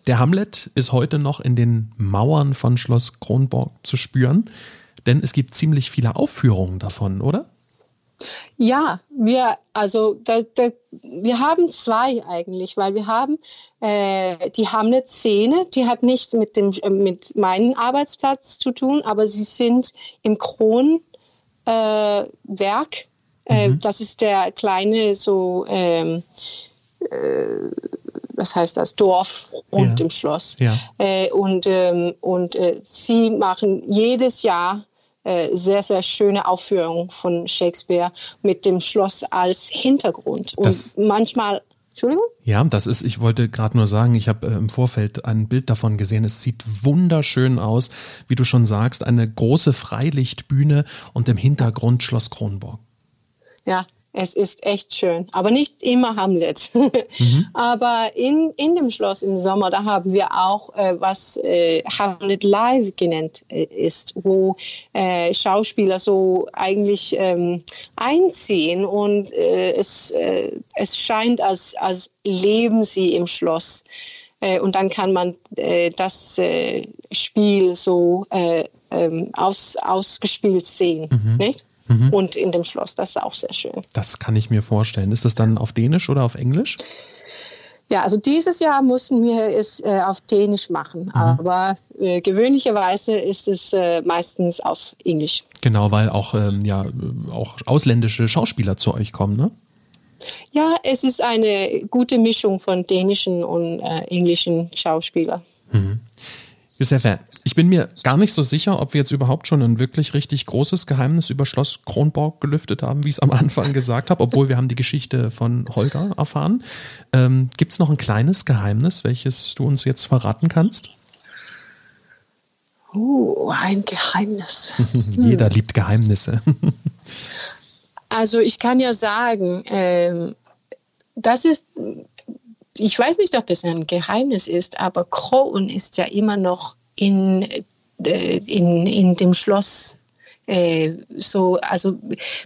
der Hamlet ist heute noch in den Mauern von Schloss Kronborg zu spüren, denn es gibt ziemlich viele Aufführungen davon, oder? Ja, wir, also da, da, wir haben zwei eigentlich, weil wir haben äh, die Hamlet-Szene, die hat nichts mit, dem, äh, mit meinem Arbeitsplatz zu tun, aber sie sind im Kronwerk. Äh, mhm. Das ist der kleine so was heißt das, Dorf und ja. dem Schloss. Ja. Äh, und ähm, und äh, sie machen jedes Jahr äh, sehr, sehr schöne Aufführungen von Shakespeare mit dem Schloss als Hintergrund. Und das manchmal Entschuldigung? Ja, das ist, ich wollte gerade nur sagen, ich habe äh, im Vorfeld ein Bild davon gesehen. Es sieht wunderschön aus, wie du schon sagst, eine große Freilichtbühne und im Hintergrund Schloss Kronborg. Ja, es ist echt schön, aber nicht immer Hamlet. Mhm. aber in, in dem Schloss im Sommer, da haben wir auch, äh, was äh, Hamlet Live genannt äh, ist, wo äh, Schauspieler so eigentlich ähm, einziehen und äh, es, äh, es scheint, als, als leben sie im Schloss. und dann kann man das Spiel so ähm, aus, ausgespielt sehen, mhm. nicht? Mhm. und in dem Schloss. Das ist auch sehr schön. Das kann ich mir vorstellen. Ist das dann auf Dänisch oder auf Englisch? Ja, also dieses Jahr mussten wir es äh, auf Dänisch machen, mhm. aber äh, gewöhnlicherweise ist es äh, meistens auf Englisch. Genau, weil auch, ähm, ja, auch ausländische Schauspieler zu euch kommen, ne? Ja, es ist eine gute Mischung von dänischen und äh, englischen Schauspielern. Mhm. Josefa, ich bin mir gar nicht so sicher, ob wir jetzt überhaupt schon ein wirklich richtig großes Geheimnis über Schloss Kronborg gelüftet haben, wie ich es am Anfang gesagt habe, obwohl wir haben die Geschichte von Holger erfahren. Ähm, Gibt es noch ein kleines Geheimnis, welches du uns jetzt verraten kannst? Oh, ein Geheimnis. Jeder hm. liebt Geheimnisse. also ich kann ja sagen, ähm, das ist ich weiß nicht, ob es ein Geheimnis ist, aber Kronen ist ja immer noch in, äh, in, in dem Schloss äh, so, also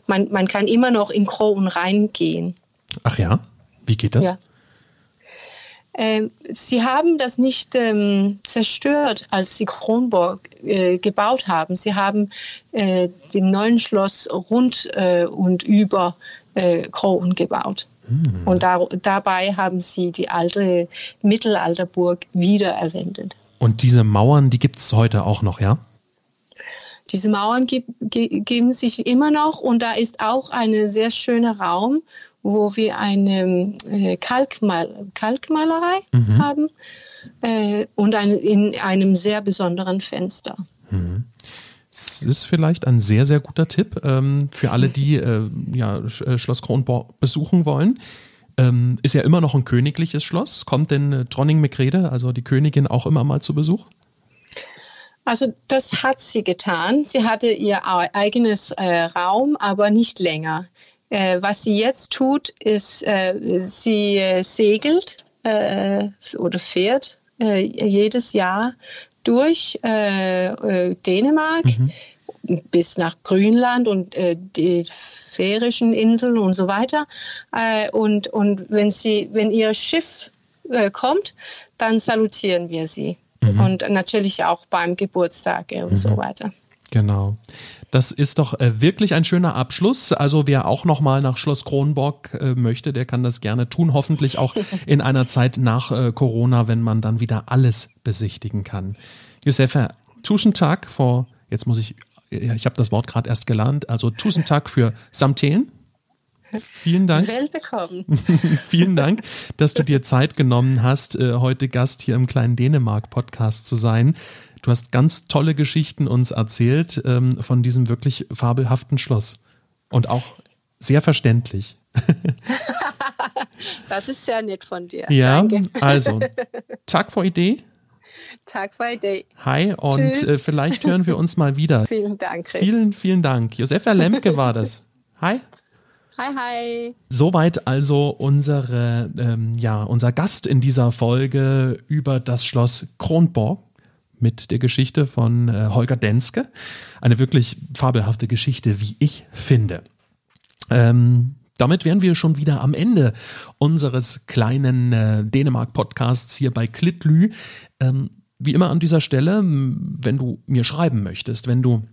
man, man kann immer noch in Kronen reingehen. Ach ja? Wie geht das? Ja. Äh, sie haben das nicht ähm, zerstört, als sie Kronborg äh, gebaut haben. Sie haben dem neuen Schloss rund und über äh, Kronen gebaut. Hm. Und da, dabei haben sie die alte Mittelalterburg wiedererwendet. Und diese Mauern, die gibt es heute auch noch, ja? Diese Mauern geben sich immer noch und da ist auch ein sehr schöner Raum, wo wir eine äh, Kalkmal Kalkmalerei mhm. haben äh, und ein, in einem sehr besonderen Fenster. Mhm. Es ist vielleicht ein sehr, sehr guter Tipp ähm, für alle, die äh, ja, äh, Schloss Kronborg besuchen wollen. Ähm, ist ja immer noch ein königliches Schloss. Kommt denn äh, Dronning Megrede, also die Königin, auch immer mal zu Besuch? Also das hat sie getan. Sie hatte ihr eigenes äh, Raum, aber nicht länger. Äh, was sie jetzt tut, ist, äh, sie äh, segelt äh, oder fährt jedes Jahr durch äh, äh Dänemark. Mhm bis nach Grönland und äh, die Färischen Inseln und so weiter. Äh, und und wenn, sie, wenn ihr Schiff äh, kommt, dann salutieren wir sie. Mhm. Und natürlich auch beim Geburtstag und mhm. so weiter. Genau. Das ist doch äh, wirklich ein schöner Abschluss. Also wer auch noch mal nach Schloss Kronborg äh, möchte, der kann das gerne tun. Hoffentlich auch in einer Zeit nach äh, Corona, wenn man dann wieder alles besichtigen kann. Josefa, tusen Tag vor, jetzt muss ich, ich habe das Wort gerade erst gelernt, also tusen Tag für Samtelen. Vielen Dank. Willbekommen. Vielen Dank, dass du dir Zeit genommen hast, heute Gast hier im kleinen Dänemark-Podcast zu sein. Du hast ganz tolle Geschichten uns erzählt ähm, von diesem wirklich fabelhaften Schloss. Und auch sehr verständlich. das ist sehr nett von dir. Ja, Danke. also, Tag vor Idee. Tag vor Idee. Hi und äh, vielleicht hören wir uns mal wieder. Vielen Dank, Chris. Vielen, vielen Dank. Josefa Lemke war das. Hi. Hi, hi. Soweit also unsere, ähm, ja, unser Gast in dieser Folge über das Schloss Kronborg mit der Geschichte von äh, Holger Denske. Eine wirklich fabelhafte Geschichte, wie ich finde. Ähm, damit wären wir schon wieder am Ende unseres kleinen äh, Dänemark-Podcasts hier bei Klitlü. Ähm, wie immer an dieser Stelle, wenn du mir schreiben möchtest, wenn du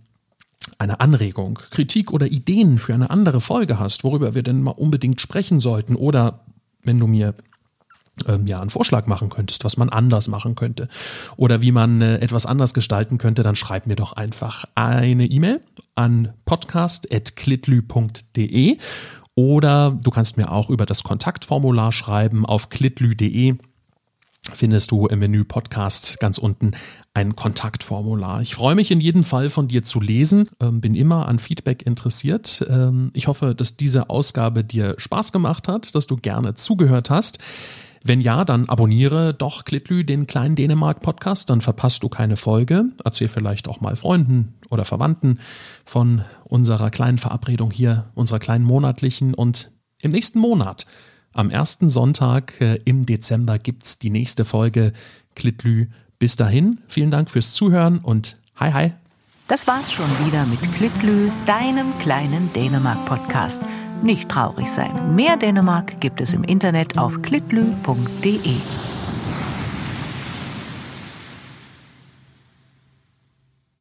eine Anregung, Kritik oder Ideen für eine andere Folge hast, worüber wir denn mal unbedingt sprechen sollten, oder wenn du mir ähm, ja einen Vorschlag machen könntest, was man anders machen könnte oder wie man äh, etwas anders gestalten könnte, dann schreib mir doch einfach eine E-Mail an podcast.klitlü.de oder du kannst mir auch über das Kontaktformular schreiben auf klitlü.de findest du im Menü Podcast ganz unten ein Kontaktformular. Ich freue mich in jedem Fall von dir zu lesen, ähm, bin immer an Feedback interessiert. Ähm, ich hoffe, dass diese Ausgabe dir Spaß gemacht hat, dass du gerne zugehört hast. Wenn ja, dann abonniere doch Klitlü den kleinen Dänemark-Podcast, dann verpasst du keine Folge. Erzähl vielleicht auch mal Freunden oder Verwandten von unserer kleinen Verabredung hier, unserer kleinen monatlichen. Und im nächsten Monat, am ersten Sonntag äh, im Dezember, gibt's die nächste Folge Klitlü. Bis dahin, vielen Dank fürs Zuhören und hi hi. Das war's schon wieder mit Klitlü, deinem kleinen Dänemark-Podcast. Nicht traurig sein. Mehr Dänemark gibt es im Internet auf klitlü.de.